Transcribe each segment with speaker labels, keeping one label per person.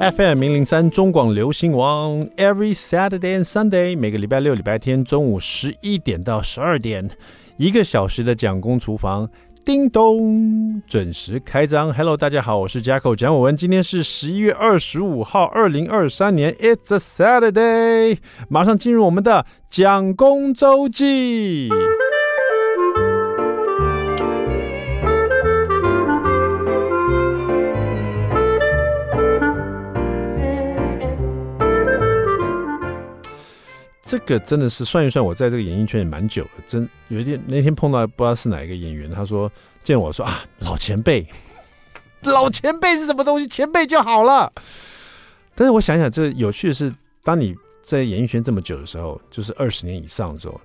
Speaker 1: FM 零零三中广流行王，Every Saturday and Sunday，每个礼拜六、礼拜天中午十一点到十二点，一个小时的蒋公厨房，叮咚，准时开张。Hello，大家好，我是 Jacko 蒋伟文，今天是十一月二十五号，二零二三年，It's a Saturday，马上进入我们的蒋公周记。这个真的是算一算，我在这个演艺圈也蛮久了。真有一天那天碰到不知道是哪一个演员，他说见我说啊，老前辈，老前辈是什么东西？前辈就好了。但是我想想，这有趣的是，当你在演艺圈这么久的时候，就是二十年以上的时候。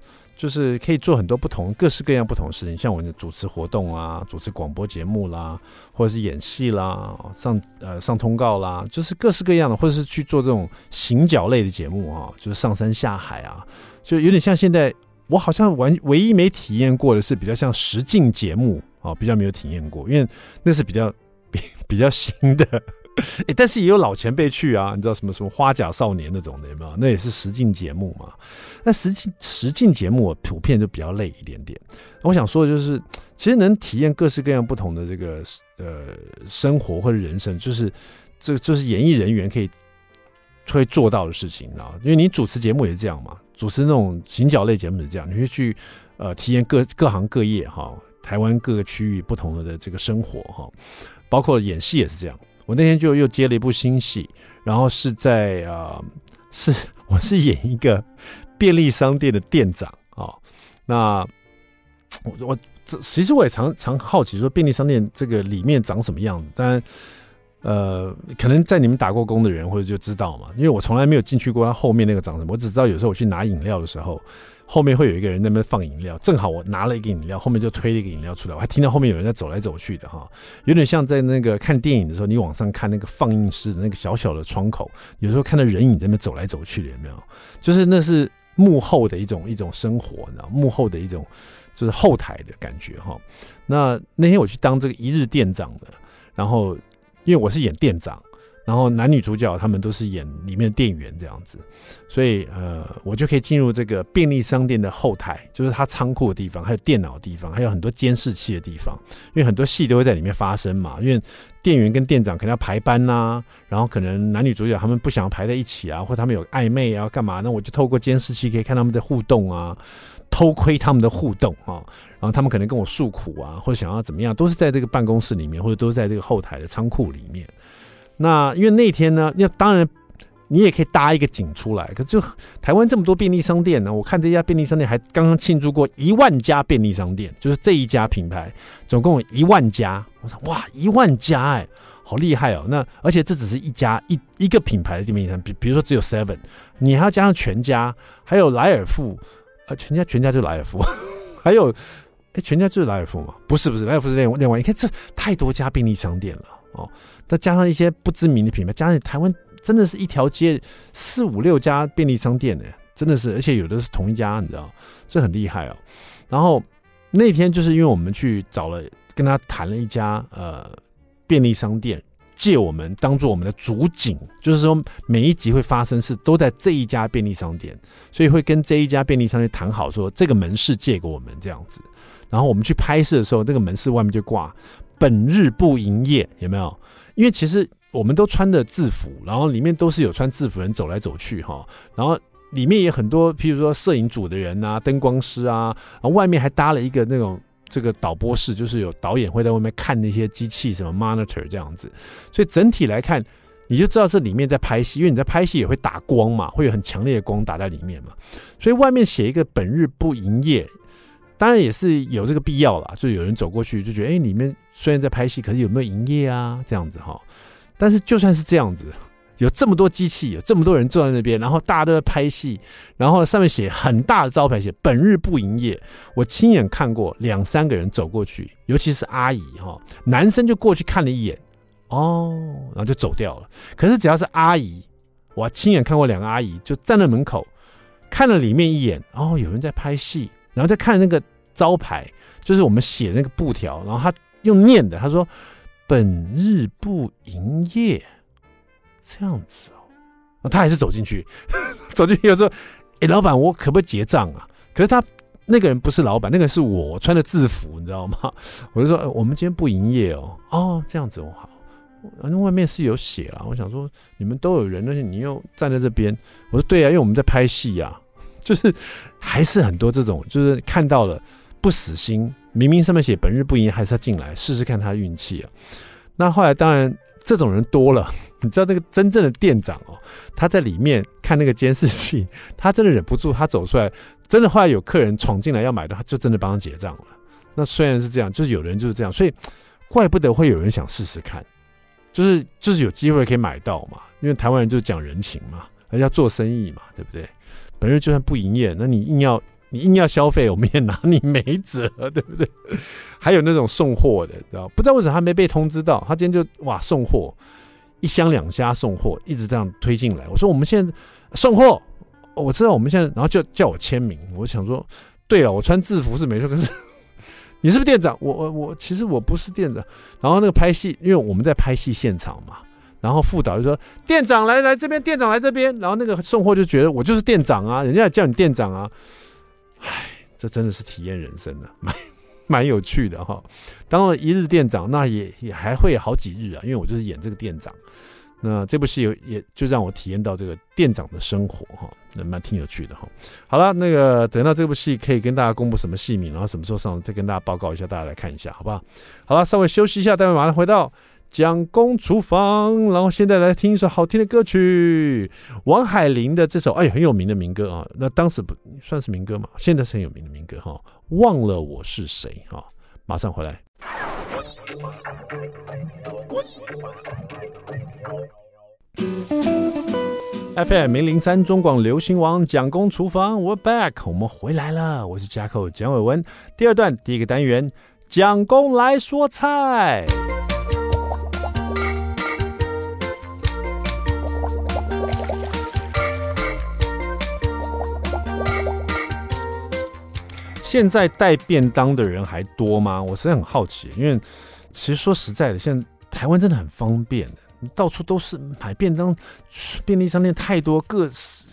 Speaker 1: 就是可以做很多不同、各式各样不同事情，像我的主持活动啊，主持广播节目啦，或者是演戏啦，上呃上通告啦，就是各式各样的，或者是去做这种行脚类的节目啊，就是上山下海啊，就有点像现在我好像完唯一没体验过的是比较像实境节目啊，比较没有体验过，因为那是比较比 比较新的。欸，但是也有老前辈去啊，你知道什么什么花甲少年那种的有没有？那也是实境节目嘛。那实境实境节目普遍就比较累一点点。我想说的就是，其实能体验各式各样不同的这个呃生活或者人生，就是这就是演艺人员可以会做到的事情啊。因为你主持节目也是这样嘛，主持那种行脚类节目也是这样，你会去呃体验各各行各业哈，台湾各个区域不同的这个生活哈，包括演戏也是这样。我那天就又接了一部新戏，然后是在啊、呃，是我是演一个便利商店的店长啊、哦。那我我其实我也常常好奇说便利商店这个里面长什么样子，但呃，可能在你们打过工的人或者就知道嘛，因为我从来没有进去过它后面那个长什么，我只知道有时候我去拿饮料的时候。后面会有一个人在那边放饮料，正好我拿了一个饮料，后面就推了一个饮料出来，我还听到后面有人在走来走去的哈，有点像在那个看电影的时候，你往上看那个放映室的那个小小的窗口，有时候看到人影在那边走来走去的，有没有？就是那是幕后的一种一种生活，你知道，幕后的一种就是后台的感觉哈。那那天我去当这个一日店长的，然后因为我是演店长。然后男女主角他们都是演里面的店员这样子，所以呃，我就可以进入这个便利商店的后台，就是他仓库的地方，还有电脑的地方，还有很多监视器的地方。因为很多戏都会在里面发生嘛，因为店员跟店长可能要排班呐、然后可能男女主角他们不想排在一起啊，或他们有暧昧啊，干嘛？那我就透过监视器可以看他们的互动啊，偷窥他们的互动啊，然后他们可能跟我诉苦啊，或者想要怎么样，都是在这个办公室里面，或者都是在这个后台的仓库里面。那因为那天呢，那当然你也可以搭一个景出来。可是就台湾这么多便利商店呢，我看这家便利商店还刚刚庆祝过一万家便利商店，就是这一家品牌总共有一万家。我说哇，一万家哎、好厉害哦。那而且这只是一家一一个品牌的便利商，比比如说只有 Seven，你还要加上全家，还有莱尔富，啊全家全家就莱尔富，还有哎全家就是莱尔富吗？不是不是，莱尔富是另外另外，你看这太多家便利商店了。哦，再加上一些不知名的品牌，加上台湾真的是一条街四五六家便利商店呢，真的是，而且有的是同一家，你知道，这很厉害哦。然后那天就是因为我们去找了，跟他谈了一家呃便利商店，借我们当做我们的主景，就是说每一集会发生事都在这一家便利商店，所以会跟这一家便利商店谈好，说这个门市借给我们这样子。然后我们去拍摄的时候，那个门市外面就挂。本日不营业，有没有？因为其实我们都穿的制服，然后里面都是有穿制服人走来走去哈，然后里面也很多，譬如说摄影组的人啊、灯光师啊，然后外面还搭了一个那种这个导播室，就是有导演会在外面看那些机器什么 monitor 这样子，所以整体来看，你就知道这里面在拍戏，因为你在拍戏也会打光嘛，会有很强烈的光打在里面嘛，所以外面写一个本日不营业。当然也是有这个必要啦，就有人走过去就觉得，哎、里面虽然在拍戏，可是有没有营业啊？这样子哈。但是就算是这样子，有这么多机器，有这么多人坐在那边，然后大家都在拍戏，然后上面写很大的招牌，写本日不营业。我亲眼看过两三个人走过去，尤其是阿姨哈，男生就过去看了一眼，哦，然后就走掉了。可是只要是阿姨，我亲眼看过两个阿姨就站在门口看了里面一眼，哦，有人在拍戏。然后再看那个招牌，就是我们写那个布条，然后他用念的，他说：“本日不营业。”这样子哦，他还是走进去，走进去有时候，哎，老板，我可不可以结账啊？可是他那个人不是老板，那个是我，我穿的制服，你知道吗？我就说，欸、我们今天不营业哦。哦，这样子哦，好。反正外面是有写了，我想说你们都有人，但是你又站在这边。我说对啊，因为我们在拍戏呀，就是还是很多这种，就是看到了不死心，明明上面写本日不营业，还是要进来试试看他的运气啊。那后来当然这种人多了，你知道这个真正的店长哦，他在里面看那个监视器，他真的忍不住，他走出来，真的后来有客人闯进来要买的，他就真的帮他结账了。那虽然是这样，就是有人就是这样，所以怪不得会有人想试试看。就是就是有机会可以买到嘛，因为台湾人就是讲人情嘛，而要做生意嘛，对不对？本日就算不营业，那你硬要你硬要消费，我们也拿你没辙，对不对？还有那种送货的，知道不知道为什么他没被通知到？他今天就哇送货，一箱两箱送货，一直这样推进来。我说我们现在送货，我知道我们现在，然后就叫我签名。我想说，对了，我穿制服是没错，可是。你是不是店长？我我我，其实我不是店长。然后那个拍戏，因为我们在拍戏现场嘛。然后副导就说：“店长来来这边，店长来这边。”然后那个送货就觉得我就是店长啊，人家叫你店长啊。唉，这真的是体验人生呢，蛮蛮有趣的哈。当了一日店长，那也也还会好几日啊，因为我就是演这个店长。那这部戏有也就让我体验到这个店长的生活哈，那蛮挺有趣的哈。好了，那个等到这部戏可以跟大家公布什么戏名，然后什么时候上，再跟大家报告一下，大家来看一下，好不好？好了，稍微休息一下，待会马上回到蒋公厨房，然后现在来听一首好听的歌曲，王海玲的这首哎很有名的民歌啊，那当时不算是民歌嘛，现在是很有名的民歌哈，忘了我是谁哈，马上回来。FM 零零三中广流行王蒋公厨房，We're back，我们回来了。我是加寇蒋伟文。第二段第一个单元，蒋公来说菜。现在带便当的人还多吗？我实在很好奇，因为其实说实在的，现在台湾真的很方便，到处都是买便当，便利商店太多，各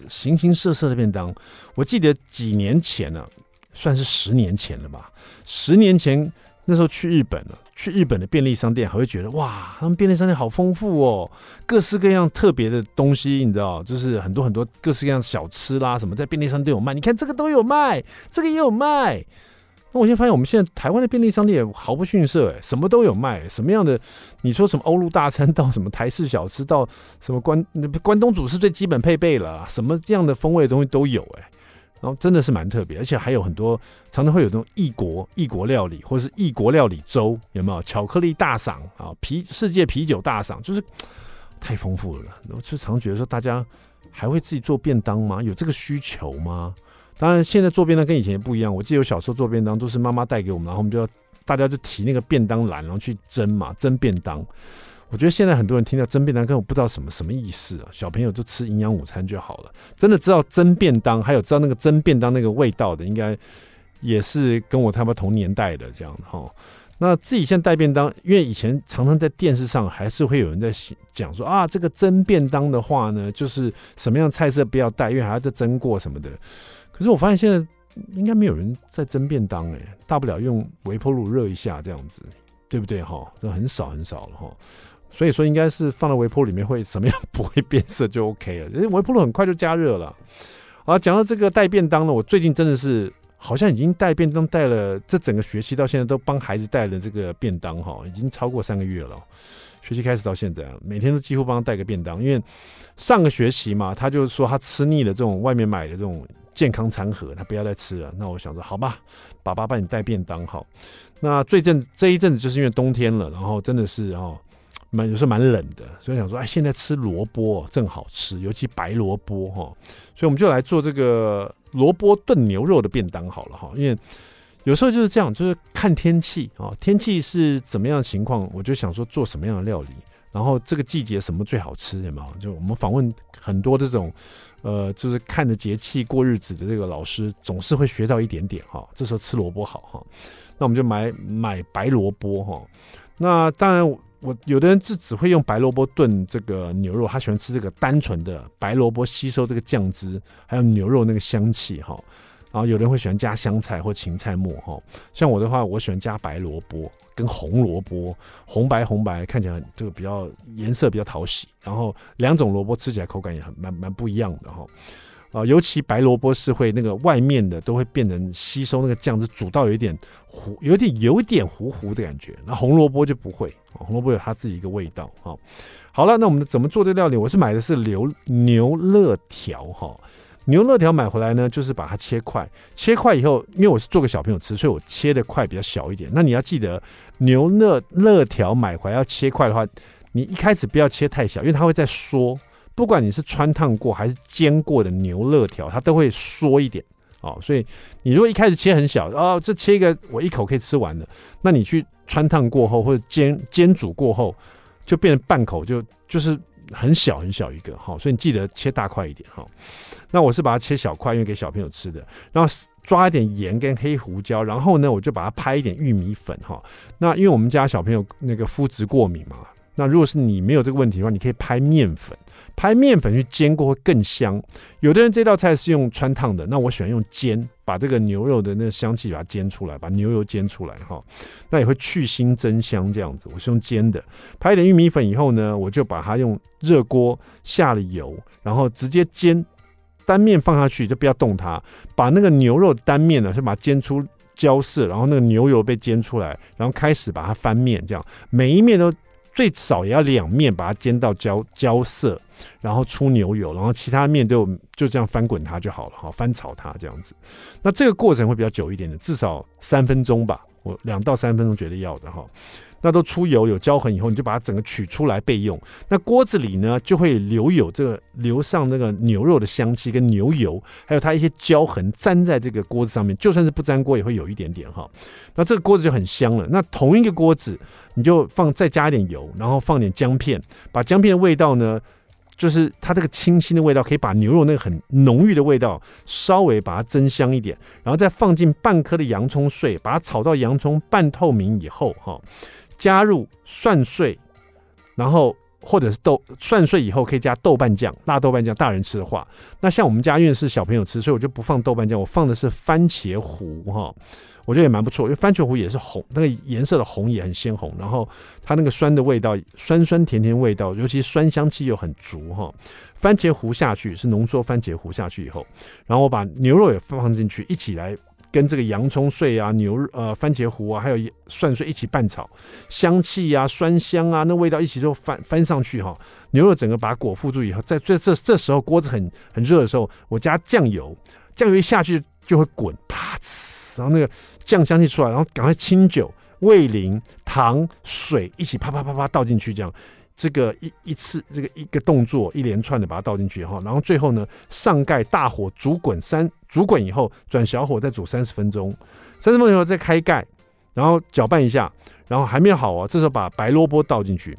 Speaker 1: 形形色色的便当。我记得几年前了，算是十年前了吧，十年前。那时候去日本了，去日本的便利商店还会觉得哇，他们便利商店好丰富哦，各式各样特别的东西，你知道，就是很多很多各式各样小吃啦，什么在便利商店有卖。你看这个都有卖，这个也有卖。那我现在发现，我们现在台湾的便利商店也毫不逊色，哎，什么都有卖，什么样的？你说什么欧陆大餐到什么台式小吃到什么关关东煮是最基本配备了，什么这样的风味的东西都有，哎。然后真的是蛮特别，而且还有很多常常会有这种异国异国料理，或者是异国料理粥，有没有？巧克力大赏啊，啤世界啤酒大赏，就是太丰富了。我就常觉得说，大家还会自己做便当吗？有这个需求吗？当然，现在做便当跟以前也不一样。我记得我小时候做便当都是妈妈带给我们，然后我们就要大家就提那个便当篮，然后去蒸嘛，蒸便当。我觉得现在很多人听到蒸便当，根本不知道什么什么意思啊！小朋友就吃营养午餐就好了。真的知道蒸便当，还有知道那个蒸便当那个味道的，应该也是跟我差不多同年代的这样哈。那自己现在带便当，因为以前常常在电视上还是会有人在讲说啊，这个蒸便当的话呢，就是什么样菜色不要带，因为还要再蒸过什么的。可是我发现现在应该没有人在蒸便当哎，大不了用微波炉热一下这样子，对不对哈？这很少很少了哈。所以说应该是放到微波炉里面会什么样不会变色就 OK 了，因为微波炉很快就加热了。好，讲到这个带便当呢，我最近真的是好像已经带便当带了这整个学期到现在都帮孩子带了这个便当哈，已经超过三个月了。学期开始到现在，每天都几乎帮他带个便当，因为上个学期嘛，他就说他吃腻了这种外面买的这种健康餐盒，他不要再吃了。那我想说，好吧，爸爸帮你带便当好。那最近这一阵子就是因为冬天了，然后真的是哦。蛮有时候蛮冷的，所以想说，哎，现在吃萝卜正好吃，尤其白萝卜哈，所以我们就来做这个萝卜炖牛肉的便当好了哈。因为有时候就是这样，就是看天气啊，天气是怎么样的情况，我就想说做什么样的料理，然后这个季节什么最好吃，有没有？就我们访问很多这种，呃，就是看着节气过日子的这个老师，总是会学到一点点哈。这时候吃萝卜好哈，那我们就买买白萝卜哈。那当然。我有的人是只会用白萝卜炖这个牛肉，他喜欢吃这个单纯的白萝卜吸收这个酱汁，还有牛肉那个香气哈。然后有人会喜欢加香菜或芹菜末哈。像我的话，我喜欢加白萝卜跟红萝卜，红白红白看起来这个比较颜色比较讨喜。然后两种萝卜吃起来口感也很蛮蛮不一样的哈。啊，尤其白萝卜是会那个外面的都会变成吸收那个酱汁，煮到有一点糊，有点有点糊糊的感觉。那红萝卜就不会，红萝卜有它自己一个味道。哈，好了，那我们怎么做这料理？我是买的是牛牛肋条哈，牛肋条买回来呢，就是把它切块，切块以后，因为我是做给小朋友吃，所以我切的块比较小一点。那你要记得，牛肋肋条买回来要切块的话，你一开始不要切太小，因为它会再缩。不管你是穿烫过还是煎过的牛肋条，它都会缩一点哦。所以你如果一开始切很小哦，这切一个我一口可以吃完的，那你去穿烫过后或者煎煎煮过后，就变成半口就就是很小很小一个哈、所以你记得切大块一点哈、那我是把它切小块，因为给小朋友吃的。然后抓一点盐跟黑胡椒，然后呢，我就把它拍一点玉米粉哈、那因为我们家小朋友那个肤质过敏嘛，那如果是你没有这个问题的话，你可以拍面粉。拍面粉去煎过会更香。有的人这道菜是用汆烫的，那我喜欢用煎，把这个牛肉的那个香气把它煎出来，把牛油煎出来哈。那也会去腥增香这样子。我是用煎的。拍一点玉米粉以后呢，我就把它用热锅下了油，然后直接煎。单面放下去就不要动它，把那个牛肉单面呢，先把它煎出焦色，然后那个牛油被煎出来，然后开始把它翻面，这样每一面都。最少也要两面把它煎到焦焦色，然后出牛油，然后其他面就就这样翻滚它就好了哈，翻炒它这样子。那这个过程会比较久一点的，至少三分钟吧，我两到三分钟绝对要的哈。那都出油有焦痕以后，你就把它整个取出来备用。那锅子里呢，就会留有这个留上那个牛肉的香气跟牛油，还有它一些焦痕粘在这个锅子上面。就算是不粘锅，也会有一点点哈。那这个锅子就很香了。那同一个锅子，你就放再加一点油，然后放点姜片，把姜片的味道呢，就是它这个清新的味道，可以把牛肉那个很浓郁的味道稍微把它增香一点，然后再放进半颗的洋葱碎，把它炒到洋葱半透明以后哈。加入蒜碎，然后或者是豆蒜碎以后可以加豆瓣酱，辣豆瓣酱。大人吃的话，那像我们家因为是小朋友吃，所以我就不放豆瓣酱，我放的是番茄糊哈，我觉得也蛮不错，因为番茄糊也是红，那个颜色的红也很鲜红，然后它那个酸的味道，酸酸甜甜味道，尤其酸香气又很足哈。番茄糊下去是浓缩番茄糊下去以后，然后我把牛肉也放进去一起来。跟这个洋葱碎啊、牛肉呃、番茄糊啊，还有蒜碎一起拌炒，香气啊、酸香啊，那味道一起都翻翻上去哈。牛肉整个把它裹覆住以后，在这这这时候锅子很很热的时候，我加酱油，酱油一下去就会滚，啪呲，然后那个酱香气出来，然后赶快清酒、味淋、糖、水一起啪啪啪啪倒进去，这样。这个一一次这个一个动作一连串的把它倒进去哈，然后最后呢上盖大火煮滚三煮滚以后转小火再煮三十分钟，三十分钟以后再开盖，然后搅拌一下，然后还没有好啊，这时候把白萝卜倒进去。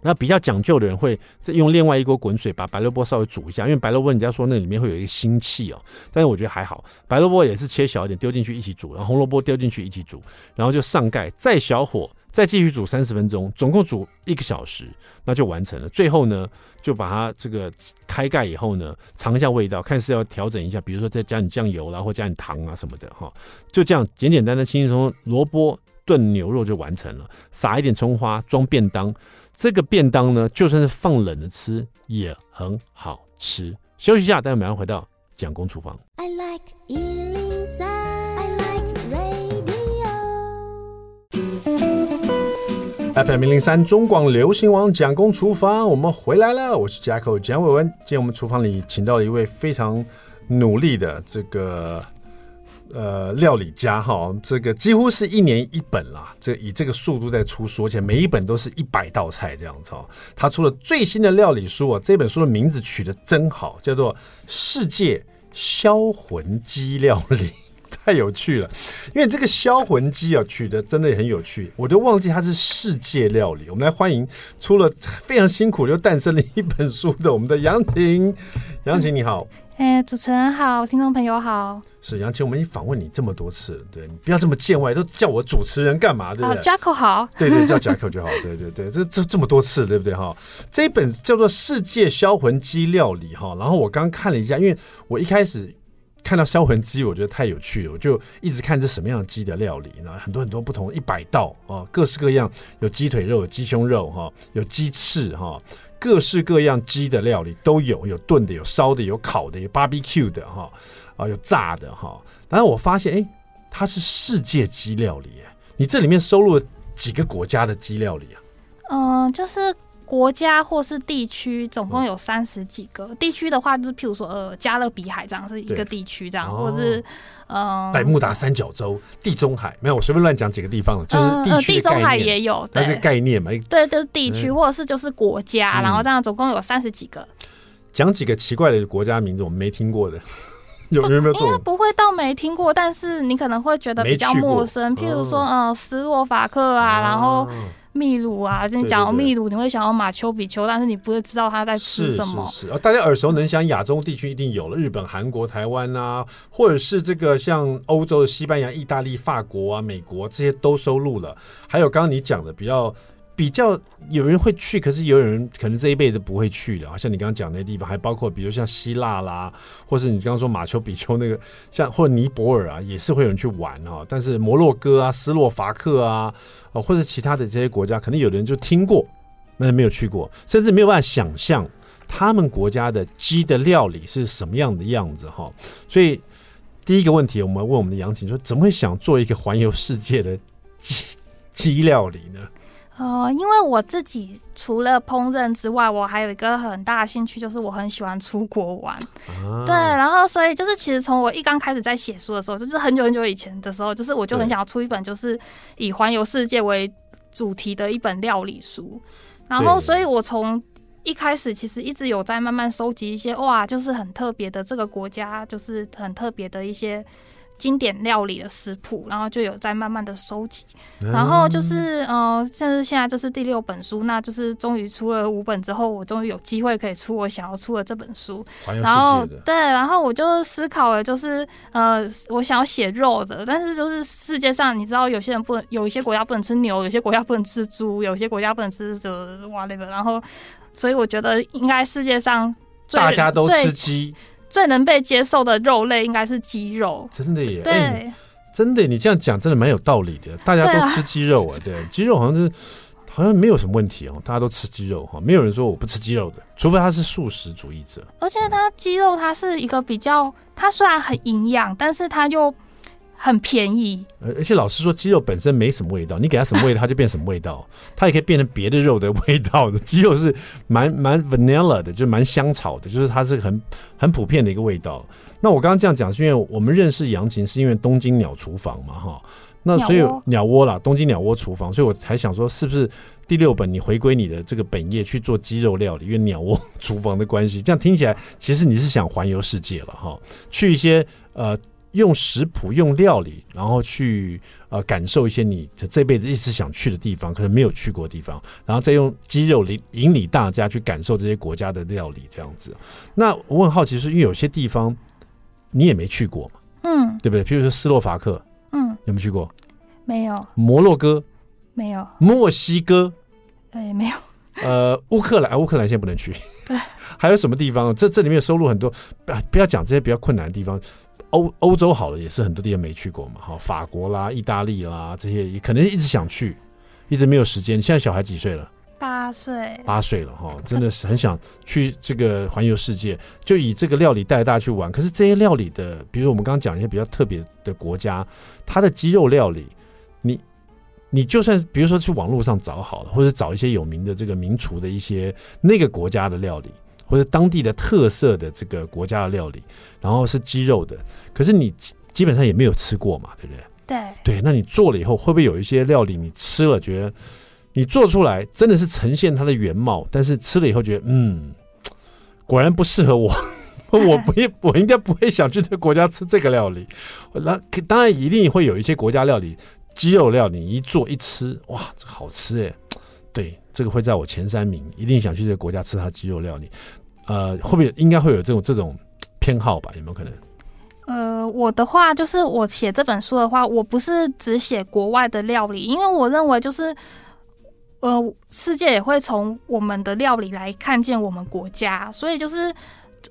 Speaker 1: 那比较讲究的人会再用另外一锅滚水把白萝卜稍微煮一下，因为白萝卜人家说那里面会有一个腥气哦，但是我觉得还好，白萝卜也是切小一点丢进去一起煮，然后红萝卜丢进去一起煮，然后就上盖再小火。再继续煮三十分钟，总共煮一个小时，那就完成了。最后呢，就把它这个开盖以后呢，尝一下味道，看是要调整一下，比如说再加点酱油啦，或加点糖啊什么的哈。就这样简简单单、轻轻松松，萝卜炖牛肉就完成了。撒一点葱花，装便当。这个便当呢，就算是放冷的吃也很好吃。休息一下，待会马上回到蒋公厨房。I like FM 零零三中广流行网蒋公厨房，我们回来了，我是 Jacko 蒋伟文。今天我们厨房里请到了一位非常努力的这个呃料理家哈，这个几乎是一年一本啦，这以这个速度在出书，而且每一本都是一百道菜这样子哦。他出了最新的料理书啊，这本书的名字取得真好，叫做《世界销魂鸡料理》。太有趣了，因为这个销魂鸡啊，取得真的很有趣，我都忘记它是世界料理。我们来欢迎出了非常辛苦又诞生了一本书的我们的杨晴，杨晴你好，
Speaker 2: 哎、欸，主持人好，听众朋友好，
Speaker 1: 是杨晴，我们已经访问你这么多次了，对，你不要这么见外，都叫我主持人干嘛？对不对
Speaker 2: ？Jacko 好，
Speaker 1: 对对，叫 Jacko 就好，对对对，这这这么多次，对不对哈？这一本叫做《世界销魂鸡料理》哈，然后我刚看了一下，因为我一开始。看到销魂鸡，我觉得太有趣了，我就一直看这什么样的鸡的料理，那很多很多不同一百道啊，各式各样，有鸡腿肉、有鸡胸肉哈，有鸡翅哈，各式各样鸡的料理都有，有炖的、有烧的、有烤的、有 barbecue 的哈，啊有炸的哈。然后我发现，哎，它是世界鸡料理，你这里面收录了几个国家的鸡料理啊？
Speaker 2: 嗯，就是。国家或是地区总共有三十几个，嗯、地区的话就是譬如说呃加勒比海这样是一个地区这样，或者是嗯
Speaker 1: 百慕达三角洲、地中海没有，我随便乱讲几个地方了，就是地区、呃、地中海也有，它是概念嘛，
Speaker 2: 对，就是地区、嗯、或者是就是国家，然后这样总共有三十几个。
Speaker 1: 讲几个奇怪的国家名字，我们没听过的，有有没有？
Speaker 2: 应该不会到没听过，但是你可能会觉得比较陌生，譬如说嗯、呃、斯洛伐克啊，然后。秘鲁啊，就你讲到秘鲁，你会想到马丘比丘，但是你不会知道他在吃什么。
Speaker 1: 是是是，大家耳熟能详，亚洲地区一定有了，日本、韩国、台湾啊，或者是这个像欧洲的西班牙、意大利、法国啊、美国这些都收录了。还有刚刚你讲的比较。比较有人会去，可是也有人可能这一辈子不会去的，像你刚刚讲那些地方，还包括比如像希腊啦，或是你刚刚说马丘比丘那个，像或者尼泊尔啊，也是会有人去玩哈。但是摩洛哥啊、斯洛伐克啊，或者其他的这些国家，可能有的人就听过，那没有去过，甚至没有办法想象他们国家的鸡的料理是什么样的样子哈。所以第一个问题，我们问我们的杨晴说，怎么会想做一个环游世界的鸡鸡料理呢？
Speaker 2: 呃，因为我自己除了烹饪之外，我还有一个很大的兴趣，就是我很喜欢出国玩。啊、对，然后所以就是其实从我一刚开始在写书的时候，就是很久很久以前的时候，就是我就很想要出一本就是以环游世界为主题的一本料理书。然后，所以我从一开始其实一直有在慢慢收集一些哇，就是很特别的这个国家，就是很特别的一些。经典料理的食谱，然后就有在慢慢的收集，然后就是呃，像是现在这是第六本书，那就是终于出了五本之后，我终于有机会可以出我想要出的这本书。然后对，然后我就思考了，就是呃，我想要写肉的，但是就是世界上你知道，有些人不能，有一些国家不能吃牛，有些国家不能吃猪，有些国家不能吃这哇那个，然后所以我觉得应该世界上
Speaker 1: 大家都吃鸡。
Speaker 2: 最能被接受的肉类应该是鸡肉，
Speaker 1: 真的耶！
Speaker 2: 对，
Speaker 1: 欸、真的，你这样讲真的蛮有道理的。大家都吃鸡肉啊，对，鸡肉好像是好像没有什么问题哦，大家都吃鸡肉哈，没有人说我不吃鸡肉的，除非他是素食主义者。
Speaker 2: 而且它鸡肉它是一个比较，它虽然很营养，但是它又。很便宜，
Speaker 1: 而且老实说，鸡肉本身没什么味道，你给它什么味道，它就变什么味道。它也可以变成别的肉的味道的。鸡肉是蛮蛮 vanilla 的，就蛮香草的，就是它是很很普遍的一个味道。那我刚刚这样讲，是因为我们认识杨琴，是因为东京鸟厨房嘛，哈。那所以鸟窝啦，东京鸟窝厨房，所以我才想说，是不是第六本你回归你的这个本业去做鸡肉料理，因为鸟窝厨房的关系，这样听起来其实你是想环游世界了哈，去一些呃。用食谱、用料理，然后去呃感受一些你这辈子一直想去的地方，可能没有去过的地方，然后再用肌肉引引领大家去感受这些国家的料理，这样子。那我很好奇，是因为有些地方你也没去过嘛？嗯，对不对？譬如说斯洛伐克，嗯，有没有去过？
Speaker 2: 没有。
Speaker 1: 摩洛哥，
Speaker 2: 没有。
Speaker 1: 墨西哥，
Speaker 2: 哎，没有。
Speaker 1: 呃，乌克兰，乌克兰现在不能去。对。还有什么地方？这这里面收录很多，不不要讲这些比较困难的地方。欧欧洲好了，也是很多地方没去过嘛，哈，法国啦、意大利啦这些，也可能一直想去，一直没有时间。现在小孩几岁了？
Speaker 2: 八岁。
Speaker 1: 八岁了哈，真的是很想去这个环游世界，就以这个料理带大家去玩。可是这些料理的，比如我们刚刚讲一些比较特别的国家，它的鸡肉料理，你你就算比如说去网络上找好了，或者找一些有名的这个名厨的一些那个国家的料理。或者当地的特色的这个国家的料理，然后是鸡肉的，可是你基本上也没有吃过嘛，对不对？
Speaker 2: 对
Speaker 1: 对，那你做了以后，会不会有一些料理你吃了觉得你做出来真的是呈现它的原貌，但是吃了以后觉得嗯，果然不适合我，我不会，我应该不会想去这个国家吃这个料理。那当然一定会有一些国家料理，鸡肉料理一做一吃，哇，这好吃哎！对，这个会在我前三名，一定想去这个国家吃它鸡肉料理。呃，会不会应该会有这种这种偏好吧？有没有可能？
Speaker 2: 呃，我的话就是我写这本书的话，我不是只写国外的料理，因为我认为就是，呃，世界也会从我们的料理来看见我们国家，所以就是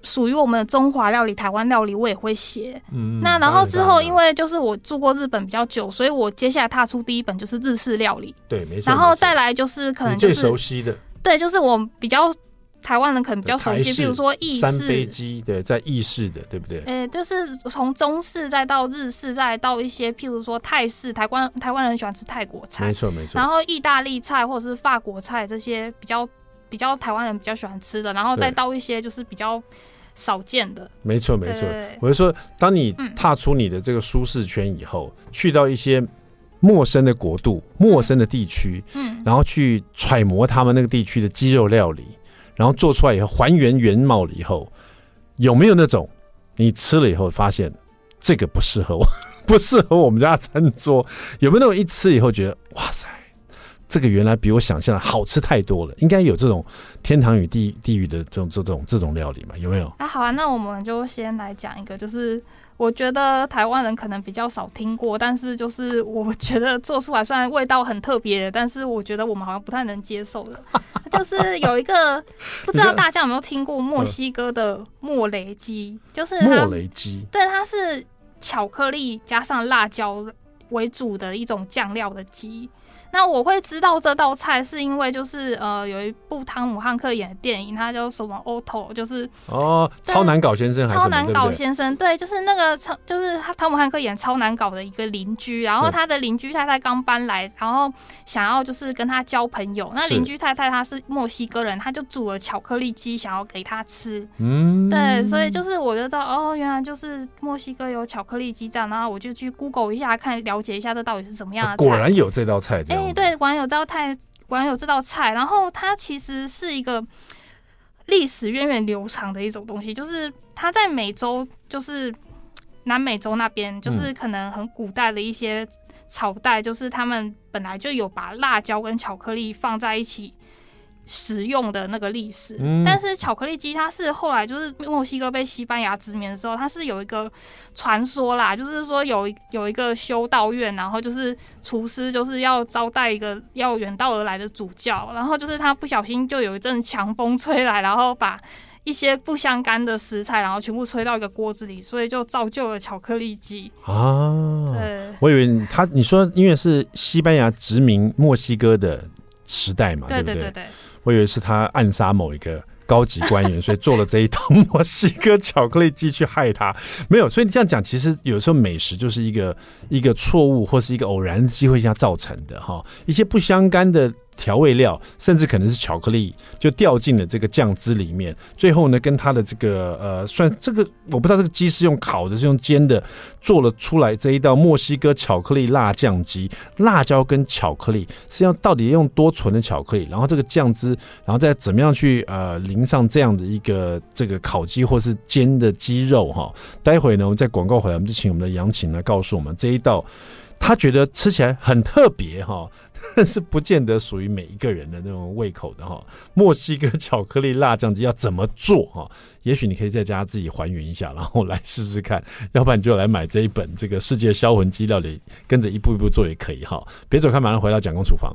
Speaker 2: 属于我们的中华料理、台湾料理，我也会写。嗯，那然后之后，因为就是我住过日本比较久，所以我接下来踏出第一本就是日式料理。
Speaker 1: 对，没错。
Speaker 2: 然后再来就是可能就是
Speaker 1: 最熟悉的，
Speaker 2: 对，就是我比较。台湾人可能比较熟悉，比如说意式
Speaker 1: 三杯鸡，对，在意式的，对不对？
Speaker 2: 呃、欸，就是从中式再到日式，再到一些譬如说泰式，台湾台湾人喜欢吃泰国菜，
Speaker 1: 没错没错。
Speaker 2: 然后意大利菜或者是法国菜这些比较比较台湾人比较喜欢吃的，然后再到一些就是比较少见的，
Speaker 1: 没错没错。我就说，当你踏出你的这个舒适圈以后，嗯、去到一些陌生的国度、陌生的地区，嗯，然后去揣摩他们那个地区的鸡肉料理。然后做出来以后还原原貌了以后，有没有那种你吃了以后发现这个不适合我，不适合我们家餐桌？有没有那种一吃以后觉得哇塞，这个原来比我想象的好吃太多了？应该有这种天堂与地地狱的这种这种这种料理嘛？有没有？
Speaker 2: 啊，好啊，那我们就先来讲一个，就是。我觉得台湾人可能比较少听过，但是就是我觉得做出来虽然味道很特别，但是我觉得我们好像不太能接受的，就是有一个不知道大家有没有听过墨西哥的莫雷鸡，就是
Speaker 1: 莫雷鸡，
Speaker 2: 对，它是巧克力加上辣椒为主的一种酱料的鸡。那我会知道这道菜，是因为就是呃，有一部汤姆汉克演的电影，它叫什么？Otto，就是
Speaker 1: 哦，超难搞先生还是，
Speaker 2: 超难搞先生，对，就是那个超，就是他汤姆汉克演超难搞的一个邻居，然后他的邻居太太刚搬来，然后想要就是跟他交朋友，那邻居太太她是墨西哥人，他就煮了巧克力鸡想要给他吃，嗯，对，所以就是我就知道哦，原来就是墨西哥有巧克力鸡这样，然后我就去 Google 一下看了解一下这到底是怎么样的菜，
Speaker 1: 果然有这道菜，
Speaker 2: 果然有这道菜，果然有这道菜。然后它其实是一个历史源远流长的一种东西，就是它在美洲，就是南美洲那边，就是可能很古代的一些朝代，就是他们本来就有把辣椒跟巧克力放在一起。使用的那个历史，但是巧克力鸡它是后来就是墨西哥被西班牙殖民的时候，它是有一个传说啦，就是说有有一个修道院，然后就是厨师就是要招待一个要远道而来的主教，然后就是他不小心就有一阵强风吹来，然后把一些不相干的食材，然后全部吹到一个锅子里，所以就造就了巧克力鸡
Speaker 1: 啊。对，我以为他你说因为是西班牙殖民墨西哥的时代嘛？对对对对。我以为是他暗杀某一个高级官员，所以做了这一套墨 西哥巧克力鸡去害他。没有，所以你这样讲，其实有时候美食就是一个一个错误或是一个偶然的机会下造成的哈，一些不相干的。调味料，甚至可能是巧克力，就掉进了这个酱汁里面。最后呢，跟它的这个呃，算这个我不知道这个鸡是用烤的，是用煎的，做了出来这一道墨西哥巧克力辣酱鸡。辣椒跟巧克力实际上到底用多纯的巧克力，然后这个酱汁，然后再怎么样去呃淋上这样的一个这个烤鸡或是煎的鸡肉哈。待会呢，我们在广告回来，我们就请我们的杨琴来告诉我们这一道。他觉得吃起来很特别哈，但 是不见得属于每一个人的那种胃口的哈。墨西哥巧克力辣酱鸡要怎么做哈？也许你可以在家自己还原一下，然后来试试看。要不然你就来买这一本这个世界销魂鸡料理，跟着一步一步做也可以哈。别走开，马上回到蒋公厨房。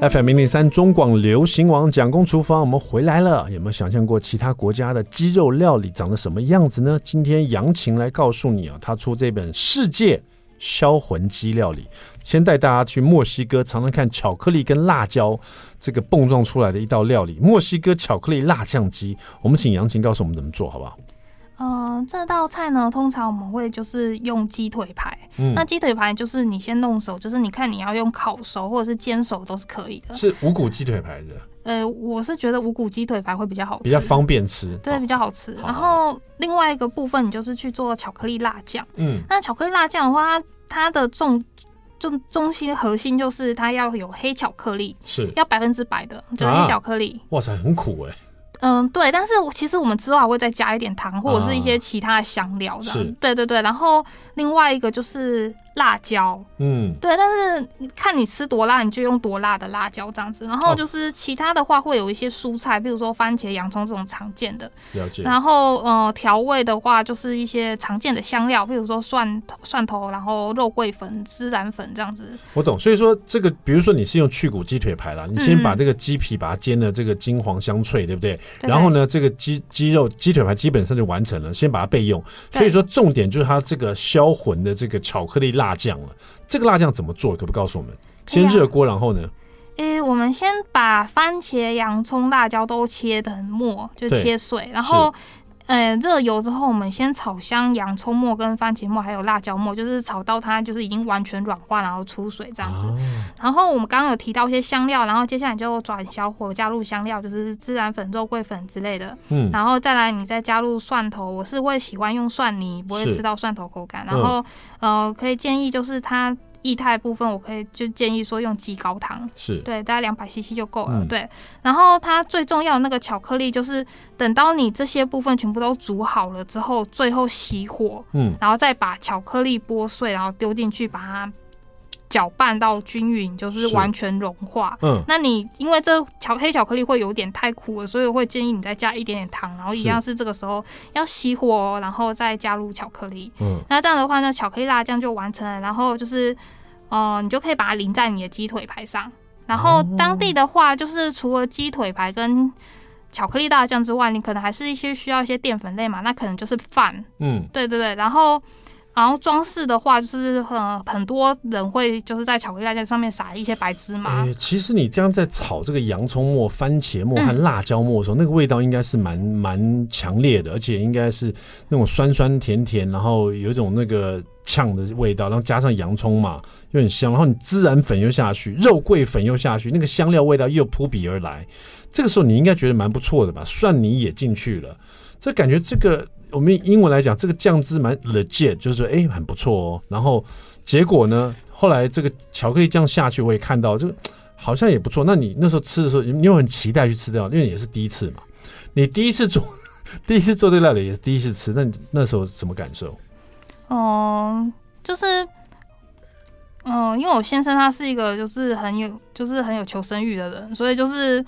Speaker 1: FM 零零三中广流行网蒋公厨房，我们回来了。有没有想象过其他国家的鸡肉料理长得什么样子呢？今天杨琴来告诉你啊，他出这本《世界销魂鸡料理》，先带大家去墨西哥尝尝看巧克力跟辣椒这个碰撞出来的一道料理——墨西哥巧克力辣酱鸡。我们请杨琴告诉我们怎么做好不好？
Speaker 2: 嗯、呃，这道菜呢，通常我们会就是用鸡腿排。嗯，那鸡腿排就是你先弄熟，就是你看你要用烤熟或者是煎熟都是可以的。
Speaker 1: 是无骨鸡腿排的。
Speaker 2: 呃，我是觉得无骨鸡腿排会比较好吃，
Speaker 1: 比较方便吃。
Speaker 2: 对，比较好吃。然后另外一个部分，你就是去做巧克力辣酱。嗯，那巧克力辣酱的话，它的重中中心核心就是它要有黑巧克力，
Speaker 1: 是
Speaker 2: 要百分之百的，就是黑巧克力。
Speaker 1: 啊、哇塞，很苦哎、欸。
Speaker 2: 嗯，对，但是其实我们之后还会再加一点糖，或者是一些其他的香料的。
Speaker 1: 是，
Speaker 2: 对对对。然后另外一个就是辣椒，
Speaker 1: 嗯，
Speaker 2: 对，但是看你吃多辣，你就用多辣的辣椒这样子。然后就是其他的话会有一些蔬菜，比如说番茄、洋葱这种常见的。
Speaker 1: 了解。
Speaker 2: 然后呃，调味的话就是一些常见的香料，比如说蒜蒜头，然后肉桂粉、孜然粉这样子。
Speaker 1: 我懂。所以说这个，比如说你是用去骨鸡腿排啦，你先把这个鸡皮把它煎的这个金黄香脆，对不对？然后呢，这个鸡鸡肉鸡腿排基本上就完成了，先把它备用。所以说重点就是它这个销魂的这个巧克力辣酱了。这个辣酱怎么做？可不告诉我们？先热锅，然后呢？
Speaker 2: 诶，我们先把番茄、洋葱、辣椒都切的很末，就切碎，然后。呃，热油之后，我们先炒香洋葱末、跟番茄末，还有辣椒末，就是炒到它就是已经完全软化，然后出水这样子。然后我们刚刚有提到一些香料，然后接下来就转小火加入香料，就是孜然粉、肉桂粉之类的。嗯。然后再来，你再加入蒜头，我是会喜欢用蒜泥，不会吃到蒜头口感。然后，呃，可以建议就是它。液态部分，我可以就建议说用鸡高汤，
Speaker 1: 是对，
Speaker 2: 大概两百 CC 就够了。嗯、对，然后它最重要的那个巧克力，就是等到你这些部分全部都煮好了之后，最后熄火，嗯，然后再把巧克力剥碎，然后丢进去，把它。搅拌到均匀，就是完全融化。嗯，那你因为这巧黑巧克力会有点太苦了，所以我会建议你再加一点点糖，然后一样是这个时候要熄火，然后再加入巧克力。嗯，那这样的话呢，巧克力辣酱就完成了。然后就是，呃，你就可以把它淋在你的鸡腿排上。然后当地的话，就是除了鸡腿排跟巧克力辣酱之外，你可能还是一些需要一些淀粉类嘛，那可能就是饭。嗯，对对对，然后。然后装饰的话，就是很很多人会就是在巧克力在上面撒一些白芝麻。
Speaker 1: 欸，其实你这样在炒这个洋葱末、番茄末和辣椒末的时候，那个味道应该是蛮蛮强烈的，而且应该是那种酸酸甜甜，然后有一种那个呛的味道，然后加上洋葱嘛，又很香，然后你孜然粉又下去，肉桂粉又下去，那个香料味道又扑鼻而来。这个时候你应该觉得蛮不错的吧？蒜泥也进去了，这感觉这个。我们英文来讲，这个酱汁蛮 legit，就是说，哎，很不错哦。然后结果呢，后来这个巧克力酱下去，我也看到，这个好像也不错。那你那时候吃的时候，你又很期待去吃掉，因为也是第一次嘛。你第一次做，第一次做这个料理也是第一次吃，那你那时候什么感受？
Speaker 2: 嗯，就是，嗯，因为我先生他是一个就是很有就是很有求生欲的人，所以就是。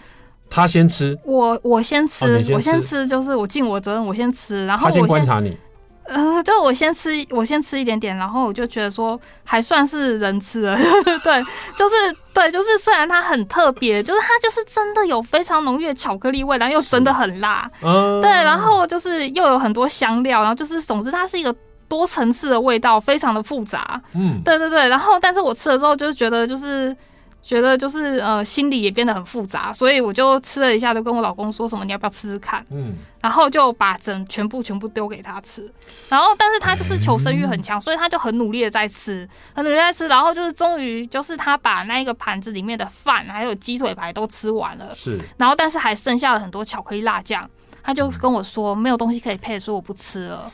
Speaker 1: 他先吃，
Speaker 2: 我我先吃，哦、先吃。我先吃，就是我尽我责任，我先吃，然后我先，
Speaker 1: 他先观察你，
Speaker 2: 呃，就我先吃，我先吃一点点，然后我就觉得说还算是人吃了，对，就是对，就是虽然它很特别，就是它就是真的有非常浓郁的巧克力味，然后又真的很辣，嗯、对，然后就是又有很多香料，然后就是总之它是一个多层次的味道，非常的复杂，嗯，对对对，然后但是我吃了之后就觉得就是。觉得就是呃，心里也变得很复杂，所以我就吃了一下，就跟我老公说什么，你要不要吃吃看？嗯，然后就把整全部全部丢给他吃，然后但是他就是求生欲很强，所以他就很努力的在吃，很努力在吃，然后就是终于就是他把那一个盘子里面的饭还有鸡腿排都吃完了，是，然后但是还剩下了很多巧克力辣酱，他就跟我说没有东西可以配，所以我不吃了。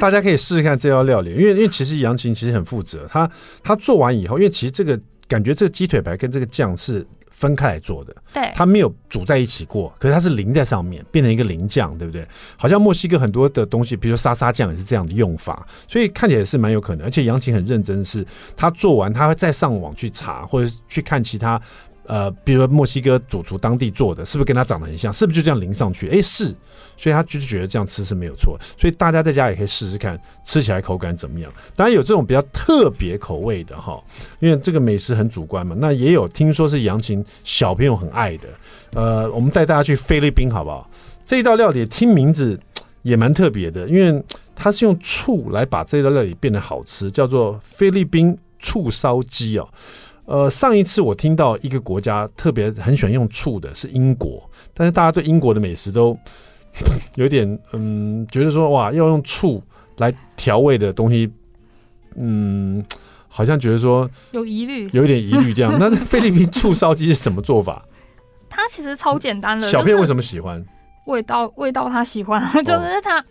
Speaker 1: 大家可以试试看这道料理，因为因为其实杨琴其实很负责，他他做完以后，因为其实这个。感觉这个鸡腿排跟这个酱是分开来做的，
Speaker 2: 对，
Speaker 1: 它没有煮在一起过，可是它是淋在上面，变成一个淋酱，对不对？好像墨西哥很多的东西，比如说沙沙酱也是这样的用法，所以看起来是蛮有可能。而且杨琴很认真，是他做完他会再上网去查，或者去看其他。呃，比如说墨西哥主厨当地做的，是不是跟他长得很像？是不是就这样淋上去？哎、是，所以他就是觉得这样吃是没有错。所以大家在家也可以试试看，吃起来口感怎么样？当然有这种比较特别口味的哈，因为这个美食很主观嘛。那也有听说是杨琴小朋友很爱的。呃，我们带大家去菲律宾好不好？这一道料理听名字也蛮特别的，因为它是用醋来把这道料理变得好吃，叫做菲律宾醋烧鸡哦。呃，上一次我听到一个国家特别很喜欢用醋的是英国，但是大家对英国的美食都 有点嗯，觉得说哇，要用醋来调味的东西，嗯，好像觉得说
Speaker 2: 有疑虑，
Speaker 1: 有一点疑虑这样。那菲律宾醋烧鸡是什么做法？
Speaker 2: 它其实超简单的，
Speaker 1: 小片为什么喜欢？
Speaker 2: 味道，味道他喜欢，就是他。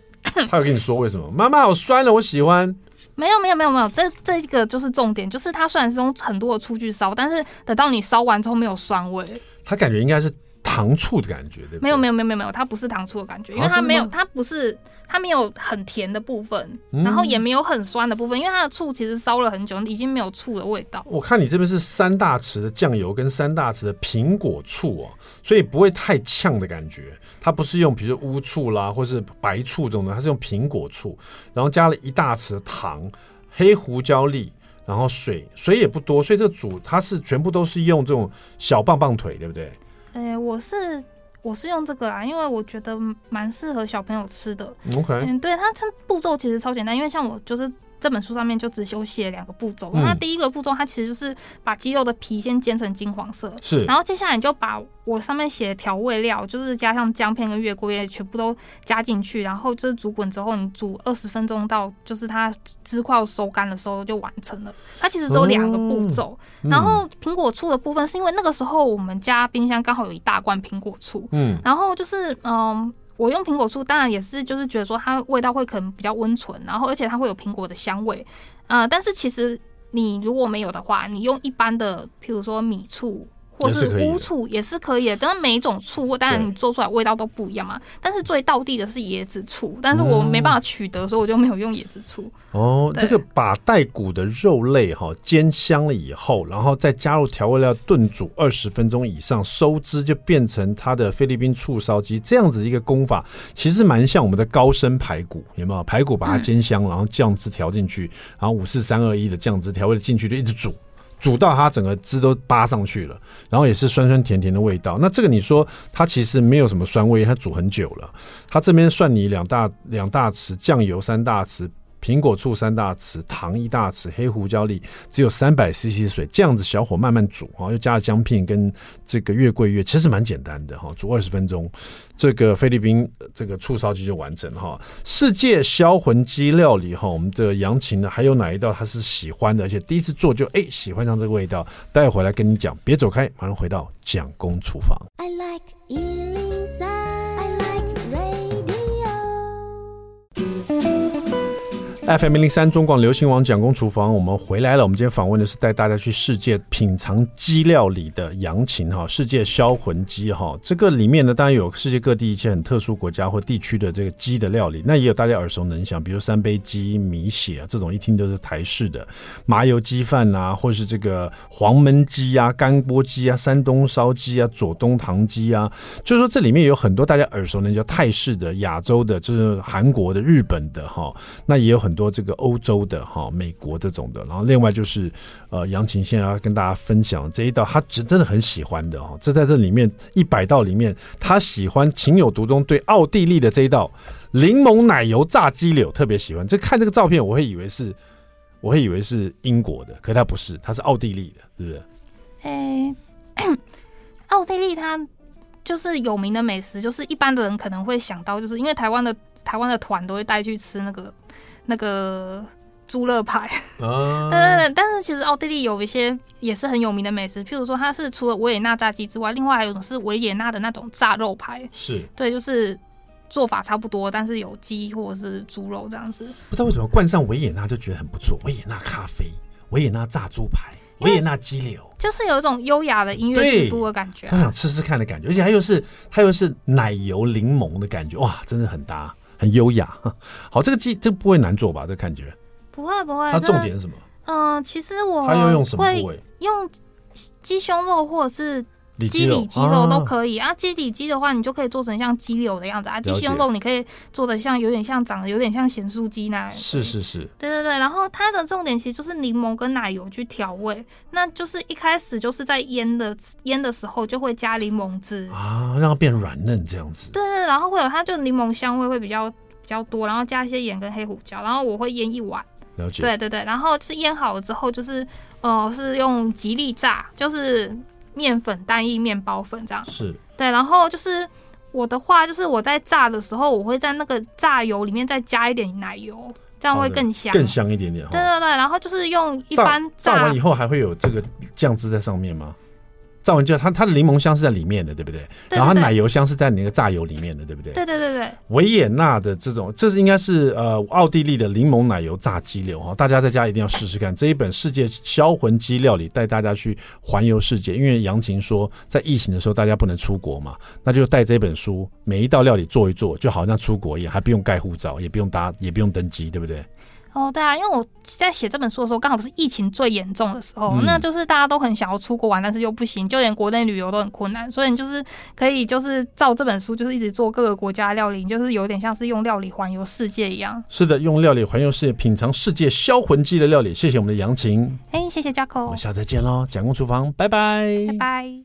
Speaker 1: 他有跟你说为什么？妈妈好酸了，我喜欢。
Speaker 2: 没有没有没有没有，这这个就是重点，就是它虽然是用很多的醋去烧，但是等到你烧完之后没有酸味。
Speaker 1: 它感觉应该是糖醋的感觉，对不对？
Speaker 2: 没有没有没有没有没有，它不是糖醋的感觉，因为它没有，它不是。它没有很甜的部分，然后也没有很酸的部分，因为它的醋其实烧了很久，已经没有醋的味道。
Speaker 1: 我看你这边是三大匙的酱油跟三大匙的苹果醋哦，所以不会太呛的感觉。它不是用比如说乌醋啦，或是白醋这种的，它是用苹果醋，然后加了一大匙的糖、黑胡椒粒，然后水，水也不多，所以这个煮它是全部都是用这种小棒棒腿，对不对？
Speaker 2: 哎，我是。我是用这个啊，因为我觉得蛮适合小朋友吃的。
Speaker 1: OK，
Speaker 2: 嗯，对，它这步骤其实超简单，因为像我就是。这本书上面就只有写两个步骤。那第一个步骤，它其实就是把鸡肉的皮先煎成金黄色，
Speaker 1: 是。
Speaker 2: 然后接下来你就把我上面写的调味料，就是加上姜片跟月桂叶，全部都加进去，然后就是煮滚之后，你煮二十分钟到就是它汁快要收干的时候就完成了。它其实只有两个步骤。然后苹果醋的部分，是因为那个时候我们家冰箱刚好有一大罐苹果醋，嗯，然后就是嗯。我用苹果醋，当然也是就是觉得说它味道会可能比较温纯，然后而且它会有苹果的香味，呃，但是其实你如果没有的话，你用一般的，譬如说米醋。或是乌醋也是可以的，但是每一种醋，当然你做出来味道都不一样嘛。但是最道地的是椰子醋，但是我没办法取得，所以我就没有用椰子醋。
Speaker 1: 哦，这个把带骨的肉类哈煎香了以后，然后再加入调味料炖煮二十分钟以上，收汁就变成它的菲律宾醋烧鸡。这样子一个功法，其实蛮像我们的高升排骨，有没有？排骨把它煎香，然后酱汁调进去，然后五四三二一的酱汁调味进去，就一直煮。煮到它整个汁都扒上去了，然后也是酸酸甜甜的味道。那这个你说它其实没有什么酸味，它煮很久了。它这边蒜泥两大两大匙酱油，三大匙。苹果醋三大匙，糖一大匙，黑胡椒粒只有三百 CC 水，这样子小火慢慢煮啊，又加了姜片跟这个月桂叶，其实蛮简单的哈，煮二十分钟，这个菲律宾这个醋烧鸡就完成哈。世界销魂鸡料理哈，我们这杨琴呢，还有哪一道他是喜欢的，而且第一次做就哎喜欢上这个味道，待会回来跟你讲，别走开，马上回到蒋公厨房。FM 零零三中广流行网蒋公厨房，我们回来了。我们今天访问的是带大家去世界品尝鸡料理的杨琴哈，世界销魂鸡哈。这个里面呢，当然有世界各地一些很特殊国家或地区的这个鸡的料理，那也有大家耳熟能详，比如三杯鸡、米血啊这种，一听都是台式的麻油鸡饭啊，或是这个黄焖鸡啊、干锅鸡啊、山东烧鸡啊、左宗棠鸡啊，就是说这里面有很多大家耳熟能详，泰式的、亚洲的，就是韩国的、日本的哈，那也有很多。多这个欧洲的哈，美国这种的，然后另外就是呃，杨琴现在要跟大家分享这一道，他真真的很喜欢的哈。这在这里面一百道里面，他喜欢情有独钟，对奥地利的这一道柠檬奶油炸鸡柳特别喜欢。这看这个照片，我会以为是，我会以为是英国的，可是它不是，他是奥地利的，是不是？哎、
Speaker 2: 奥地利它就是有名的美食，就是一般的人可能会想到，就是因为台湾的台湾的团都会带去吃那个。那个猪肋排，啊，但是其实奥地利有一些也是很有名的美食，譬如说它是除了维也纳炸鸡之外，另外还有一种是维也纳的那种炸肉排，
Speaker 1: 是对，
Speaker 2: 就是做法差不多，但是有鸡或者是猪肉这样子。
Speaker 1: 不知道为什么冠上维也纳就觉得很不错，维也纳咖啡、维也纳炸猪排、维也纳鸡柳，
Speaker 2: 就是有一种优雅的音乐之都的感觉，啊，
Speaker 1: 他想吃吃看的感觉，而且还又是它又是奶油柠檬的感觉，哇，真的很搭。很优雅，好，这个鸡这个不会难做吧？这、感觉
Speaker 2: 不会不会。
Speaker 1: 它重点是什么？
Speaker 2: 嗯、呃，其实我
Speaker 1: 它要用什么部位？
Speaker 2: 用鸡胸肉或者是鸡里肌肉都可以啊。鸡里肌的话，你就可以做成像鸡柳的样子啊。鸡胸肉你可以做的像有点像长得有点像咸酥鸡那样。
Speaker 1: 是是是。
Speaker 2: 对对对，然后它的重点其实就是柠檬跟奶油去调味，那就是一开始就是在腌的腌的时候就会加柠檬汁
Speaker 1: 啊，让它变软嫩这样子。
Speaker 2: 对，对对，然后会有它就柠檬香味会比较。比较多，然后加一些盐跟黑胡椒，然后我会腌一碗。
Speaker 1: 了解。
Speaker 2: 对对对，然后是腌好了之后，就是呃是用吉利炸，就是面粉单一面包粉这样。
Speaker 1: 是。
Speaker 2: 对，然后就是我的话，就是我在炸的时候，我会在那个炸油里面再加一点奶油，这样会更香，
Speaker 1: 更香一点点。
Speaker 2: 对对对，然后就是用一般炸，
Speaker 1: 炸，炸完以后还会有这个酱汁在上面吗？造完之后，它它的柠檬香是在里面的，对不
Speaker 2: 对，
Speaker 1: 然后它奶油香是在那个榨油里面的，对不对？
Speaker 2: 对对对对。
Speaker 1: 维也纳的这种，这是应该是呃奥地利的柠檬奶油炸鸡柳哈，大家在家一定要试试看这一本世界销魂鸡料理，带大家去环游世界。因为杨琴说，在疫情的时候大家不能出国嘛，那就带这本书，每一道料理做一做，就好像出国一样，还不用盖护照，也不用搭，也不用登机，对不对？
Speaker 2: 哦，对啊，因为我在写这本书的时候，刚好不是疫情最严重的时候，嗯、那就是大家都很想要出国玩，但是又不行，就连国内旅游都很困难，所以你就是可以就是照这本书，就是一直做各个国家的料理，就是有点像是用料理环游世界一样。
Speaker 1: 是的，用料理环游世界，品尝世界销魂鸡的料理。谢谢我们的杨晴，
Speaker 2: 哎，谢谢 Jacko，
Speaker 1: 我们下次再见喽，蒋公厨房，拜拜，
Speaker 2: 拜拜。